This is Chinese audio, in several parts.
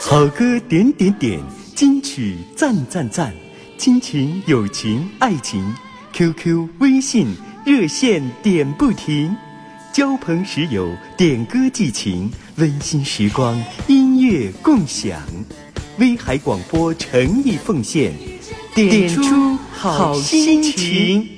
好歌点点点，金曲赞赞赞，亲情、友情、爱情，QQ、微信热线点不停，交朋识友，点歌寄情，温馨时光，音乐共享，威海广播诚意奉献，点出好心情。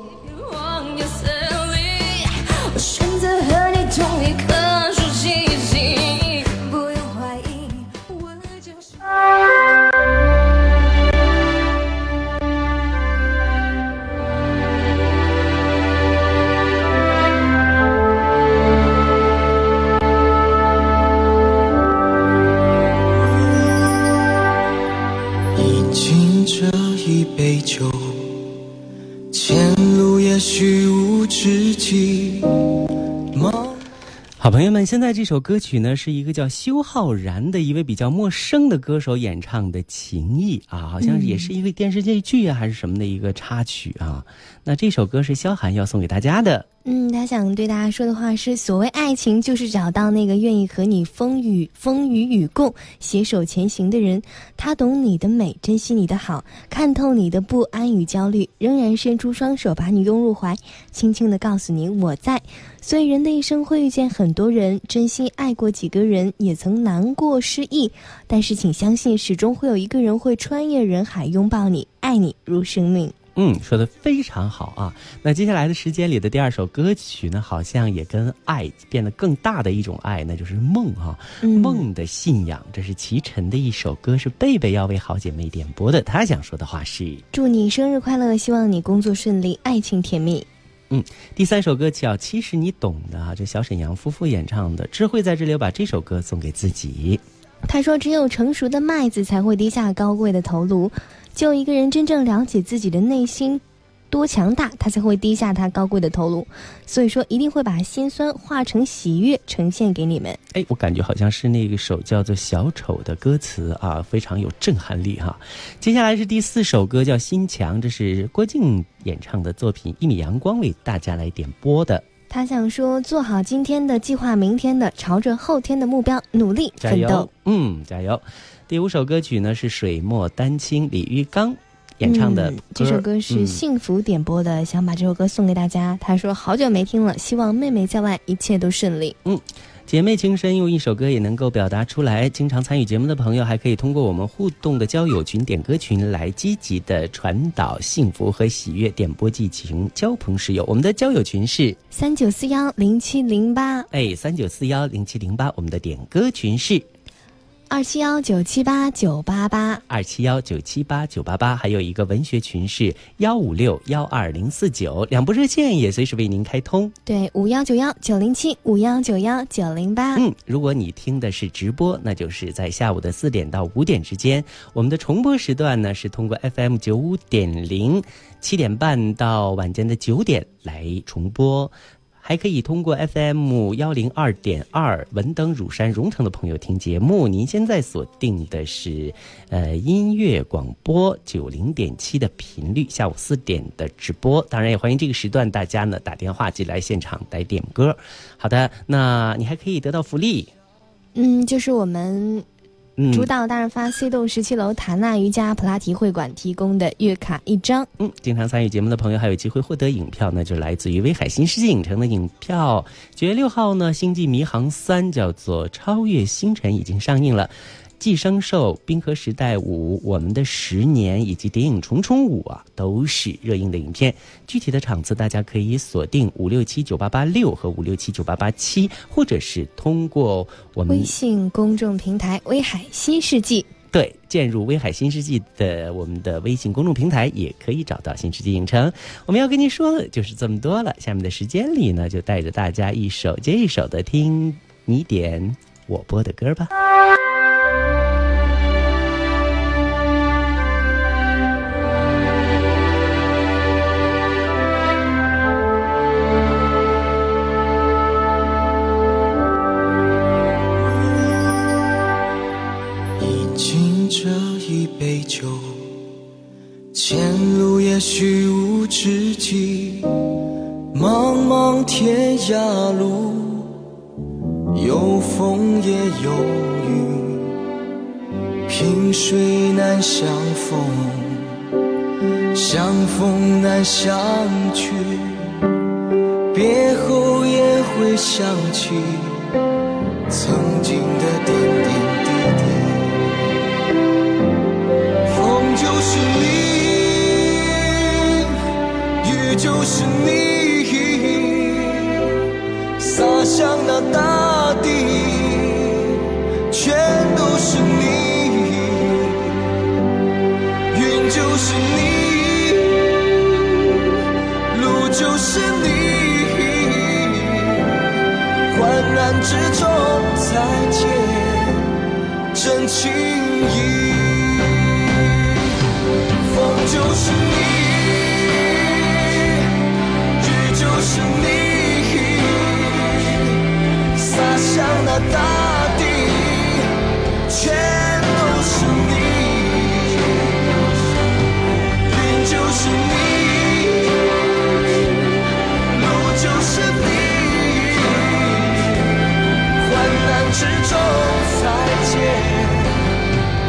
现在这首歌曲呢，是一个叫修浩然的一位比较陌生的歌手演唱的情谊啊，好像也是一个电视剧啊，还是什么的一个插曲啊。那这首歌是萧寒要送给大家的。嗯，他想对大家说的话是：所谓爱情，就是找到那个愿意和你风雨风雨与共、携手前行的人。他懂你的美，珍惜你的好，看透你的不安与焦虑，仍然伸出双手把你拥入怀，轻轻的告诉你我在。所以，人的一生会遇见很多人，真心爱过几个人，也曾难过失意。但是，请相信，始终会有一个人会穿越人海拥抱你，爱你如生命。嗯，说的非常好啊。那接下来的时间里的第二首歌曲呢，好像也跟爱变得更大的一种爱，那就是梦哈，梦的信仰。这是齐晨的一首歌，是贝贝要为好姐妹点播的。她想说的话是：祝你生日快乐，希望你工作顺利，爱情甜蜜。嗯，第三首歌叫《其实你懂的》啊，这小沈阳夫妇演唱的。智慧在这里，我把这首歌送给自己。他说：“只有成熟的麦子才会低下高贵的头颅。”就一个人真正了解自己的内心多强大，他才会低下他高贵的头颅。所以说，一定会把心酸化成喜悦呈现给你们。哎，我感觉好像是那个首叫做《小丑》的歌词啊，非常有震撼力哈。接下来是第四首歌，叫《心墙》，这是郭靖演唱的作品，一米阳光为大家来点播的。他想说：做好今天的计划，明天的朝着后天的目标努力奋斗。嗯，加油。第五首歌曲呢是水墨丹青李玉刚演唱的，这首歌是幸福点播的，想把这首歌送给大家。他说好久没听了，希望妹妹在外一切都顺利。嗯，姐妹情深用一首歌也能够表达出来。经常参与节目的朋友还可以通过我们互动的交友群、点歌群来积极的传导幸福和喜悦，点播激情，交朋识友。我们的交友群是三九四幺零七零八，哎，三九四幺零七零八。我们的点歌群是。二七幺九七八九八八，二七幺九七八九八八，还有一个文学群是幺五六幺二零四九，两部热线也随时为您开通。对，五幺九幺九零七，五幺九幺九零八。嗯，如果你听的是直播，那就是在下午的四点到五点之间。我们的重播时段呢，是通过 FM 九五点零，七点半到晚间的九点来重播。还可以通过 FM 幺零二点二文登乳山荣城的朋友听节目。您现在锁定的是，呃，音乐广播九零点七的频率，下午四点的直播。当然也欢迎这个时段大家呢打电话进来现场来点歌。好的，那你还可以得到福利。嗯，就是我们。主导大润发 C 栋十七楼塔纳瑜伽普拉提会馆提供的月卡一张。嗯，经常参与节目的朋友还有机会获得影票，那就来自于威海新世界影城的影票。九月六号呢，《星际迷航三》叫做《超越星辰》已经上映了。寄生兽、冰河时代五、我们的十年以及谍影重重五啊，都是热映的影片。具体的场次大家可以锁定五六七九八八六和五六七九八八七，或者是通过我们微信公众平台“威海新世纪”。对，进入“威海新世纪”的我们的微信公众平台，也可以找到新世纪影城。我们要跟您说的就是这么多了。下面的时间里呢，就带着大家一首接一首的听你点我播的歌吧。依旧，前路也许无知己，茫茫天涯路，有风也有雨，萍水难相逢，相逢难相聚，别后也会想起曾经的点点。风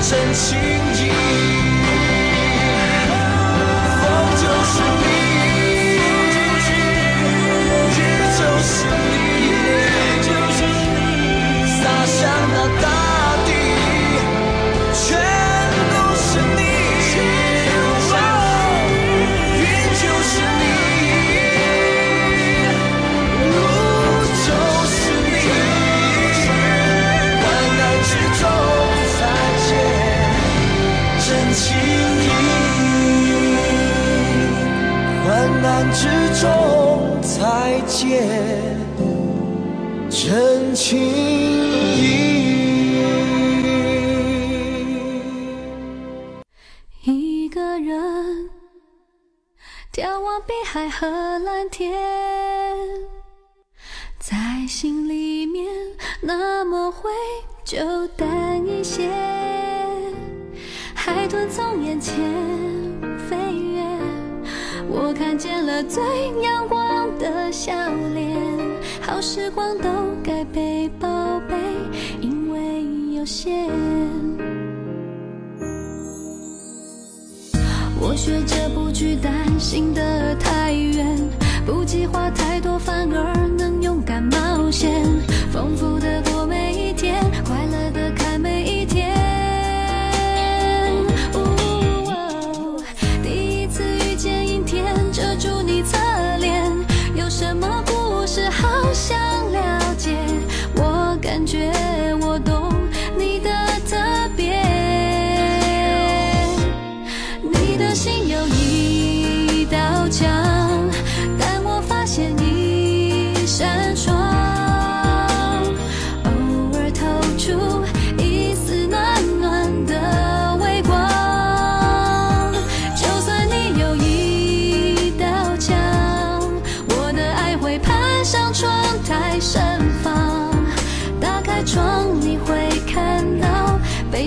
真情意。那么会就淡一些。海豚从眼前飞越。我看见了最阳光的笑脸，好时光都该被宝贝，因为有限。我学着不去担心的太远，不计划太多，反而能勇敢冒险，丰富的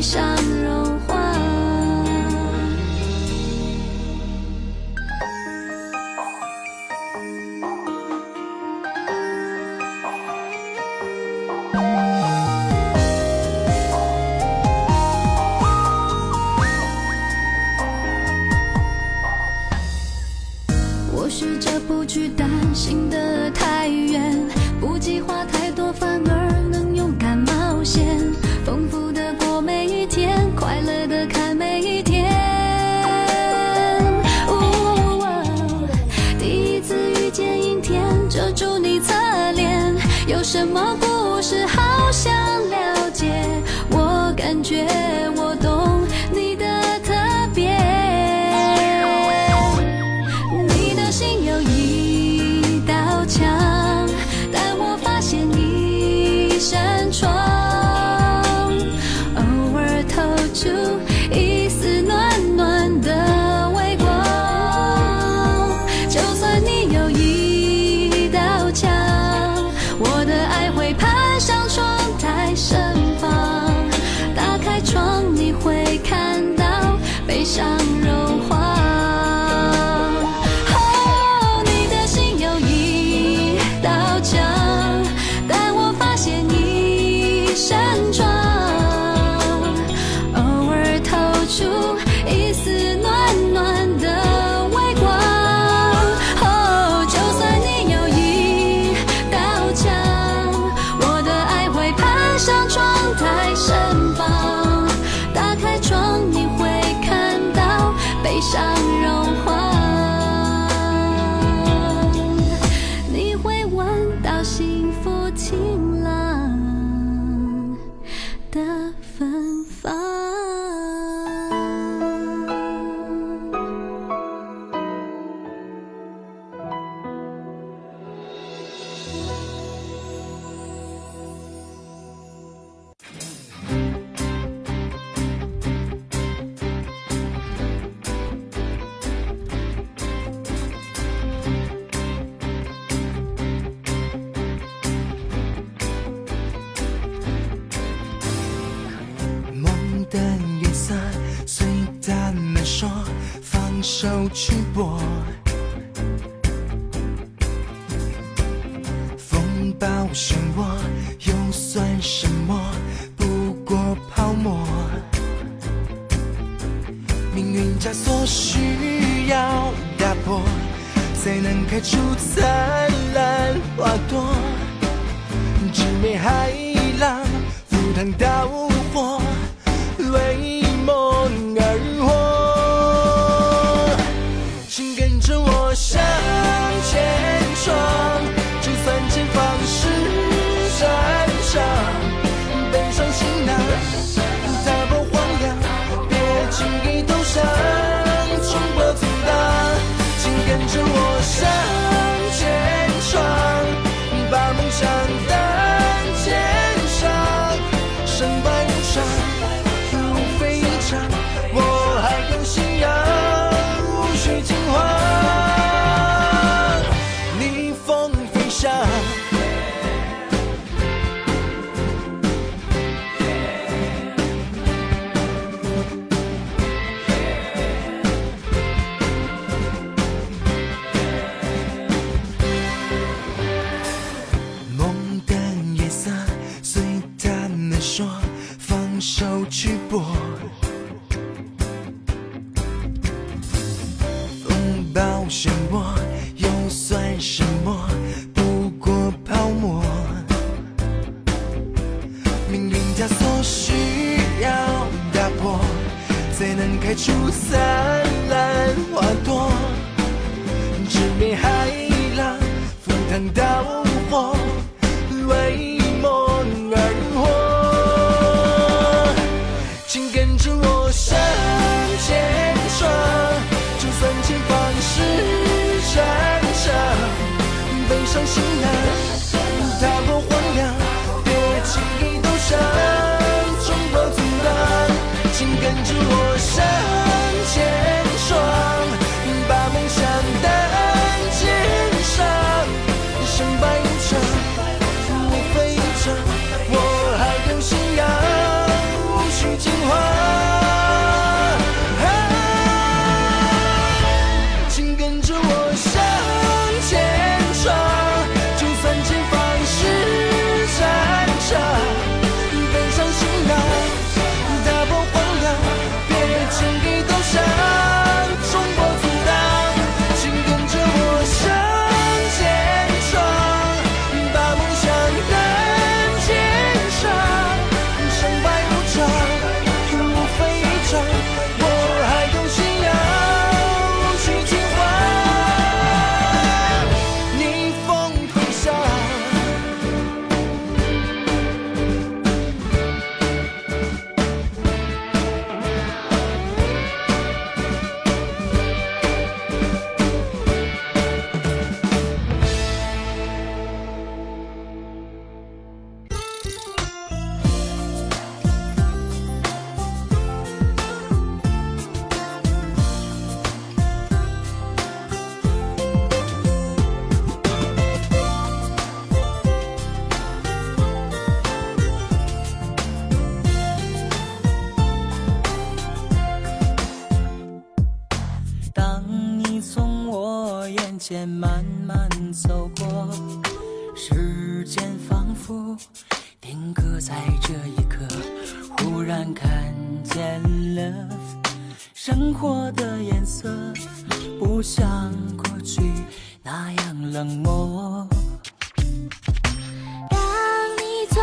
想什么故事手去拨。风暴漩涡。难道间慢慢走过时间仿佛定格在这一刻忽然看见了生活的颜色不像过去那样冷漠。当你从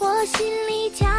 我心里跳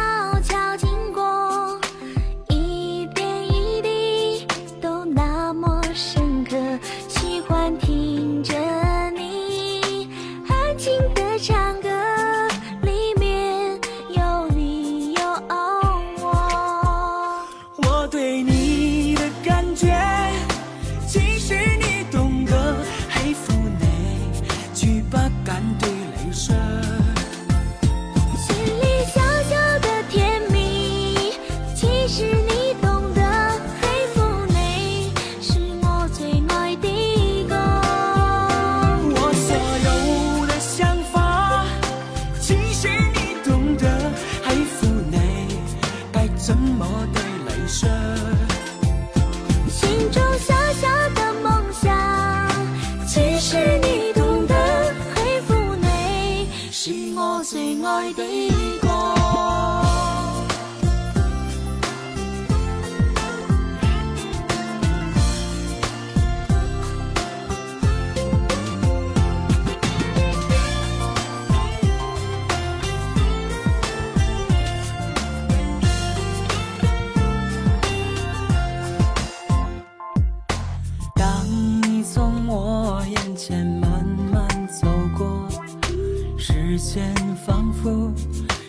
线仿佛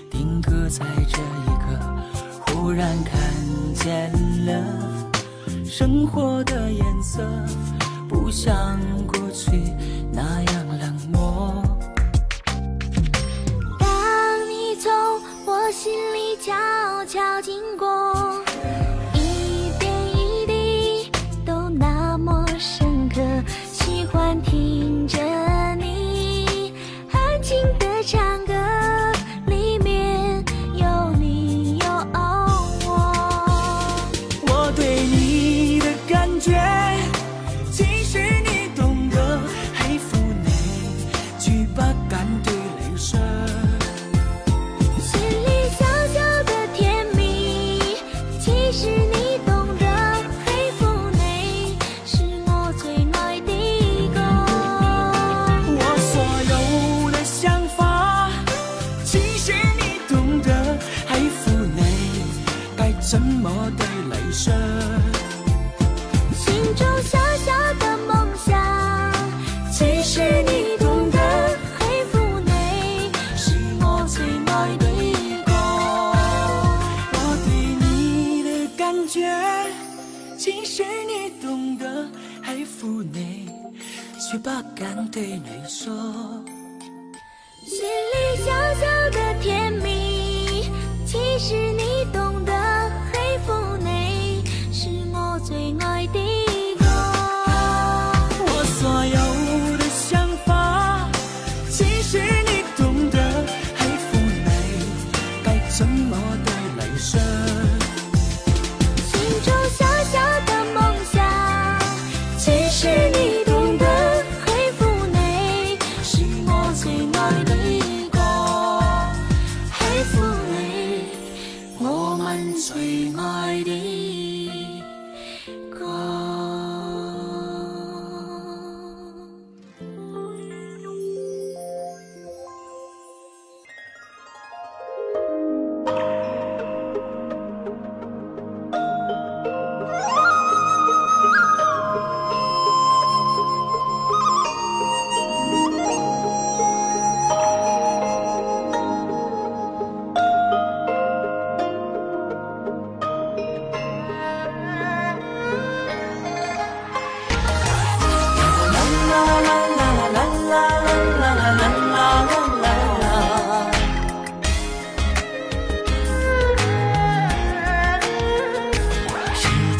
定格在这一刻忽然看见了生活的颜色不像过去那样冷漠。对你说。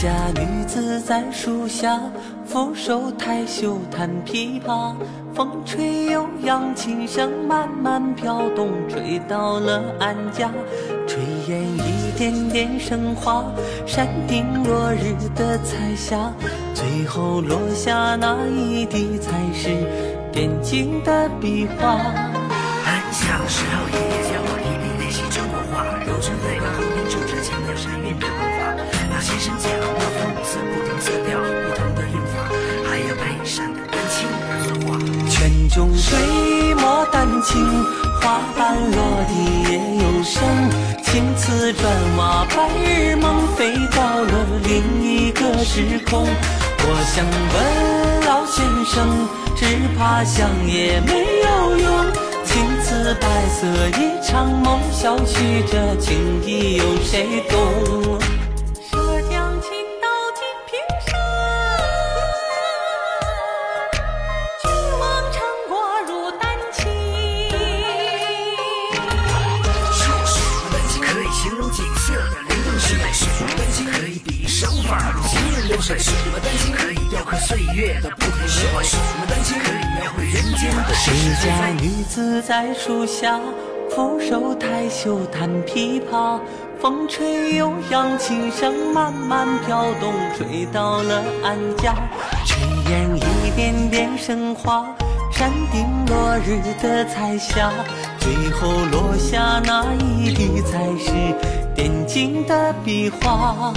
家女子在树下，俯首抬袖弹琵琶。风吹悠扬，琴声慢慢飘动，吹到了俺家。炊烟一点点升华，山顶落日的彩霞，最后落下那一滴，才是点睛的壁画。俺像是。中水墨丹青，花瓣落地也有声。青瓷砖瓦，白日梦，飞到了另一个时空。我想问老先生，只怕想也没有用。青瓷白色一场梦，消去这情意有谁懂？法如行云流水，什么丹青可以雕刻岁月的不同时怀，什么丹青可以描绘人间的世世家女子在树下，俯首抬袖弹琵琶，风吹悠扬，琴声慢慢飘动，吹到了安家。炊烟一点点升华，山顶落日的彩霞，最后落下那一滴，才是点睛的笔画。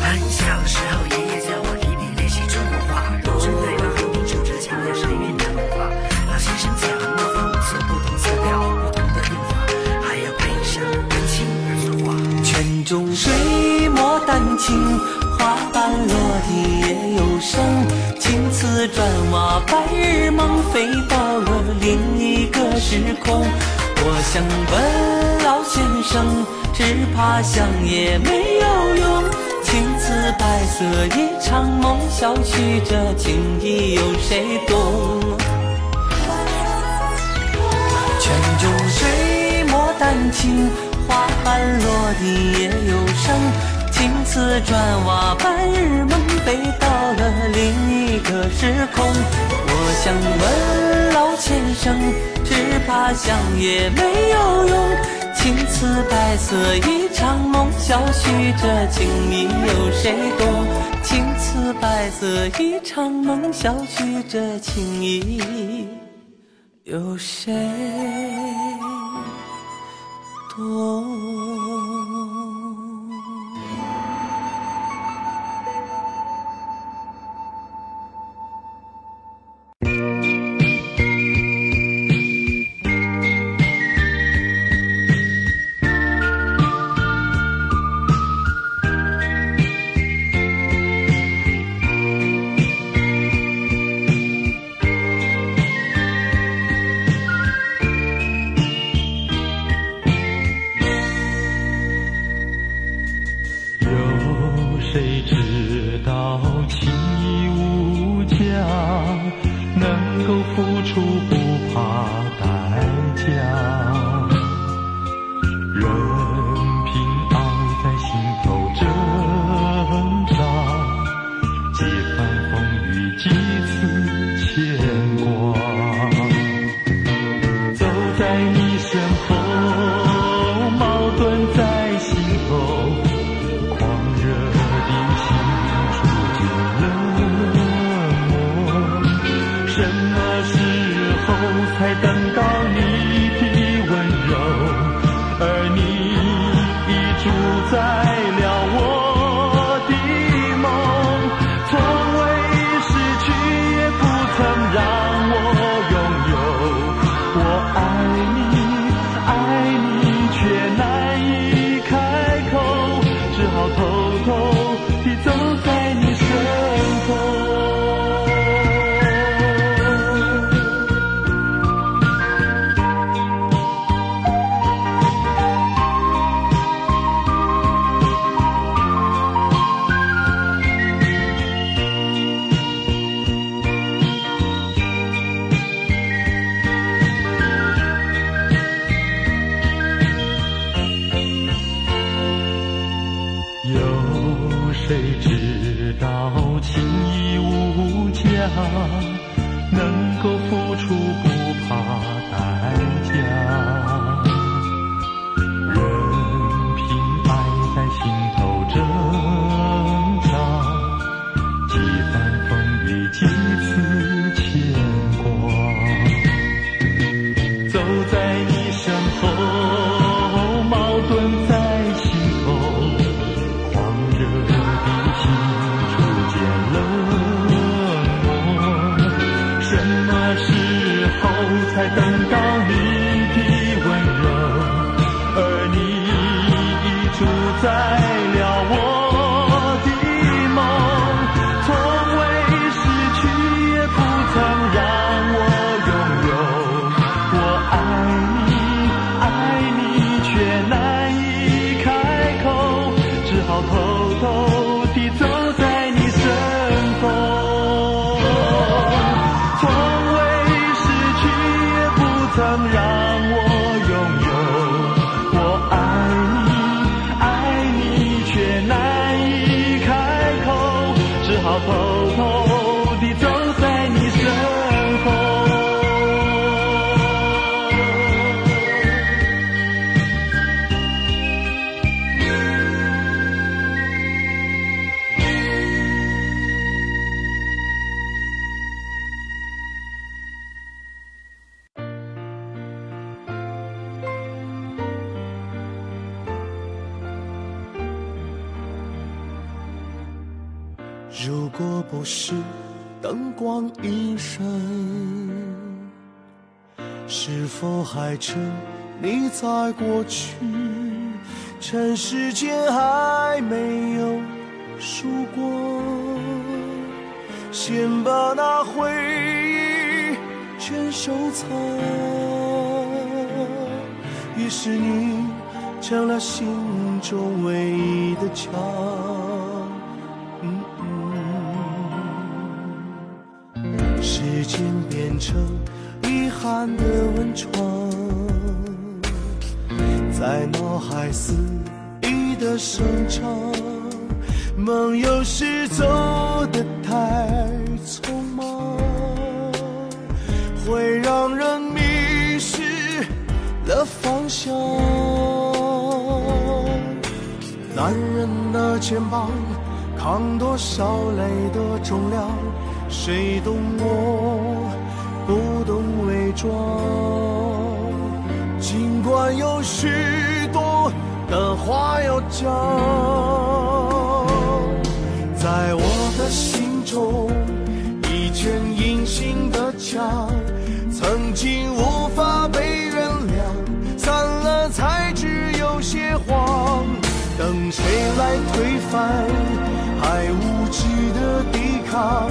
很小的时候，爷爷教我提笔练习中国话，用针对把横笔竖着强调神韵的文化。老先生讲，墨分五色，不同色调，不同的用法，还要配上丹青而作画。泉中水墨丹青，花瓣落地也有声。青瓷砖瓦，白日梦飞到了另一个时空。我想问老先生，只怕想也没有用。似白色一场梦，消去这情意，有谁懂？泉中水墨丹青，花瓣落地也有声。青瓷砖瓦，白日梦飞到了另一个时空。我想问老先生，只怕想也没有用。青瓷白色一场梦，消去这情意，有谁懂？青瓷白色一场梦，消去这情意。有谁懂？如果不是灯光一闪，是否还沉你在过去？趁时间还没有输过，先把那回忆全收藏。于是你成了心中唯一的墙。间变成遗憾的温床，在脑海肆意的生长。梦有时走得太匆忙，会让人迷失了方向。男人的肩膀扛多少泪的重量，谁懂我，不懂伪装。尽管有许多的话要讲，在我的心中，一圈隐形的墙，曾经无法被原谅，散了才知有些慌。等谁来推翻？还无知的抵抗，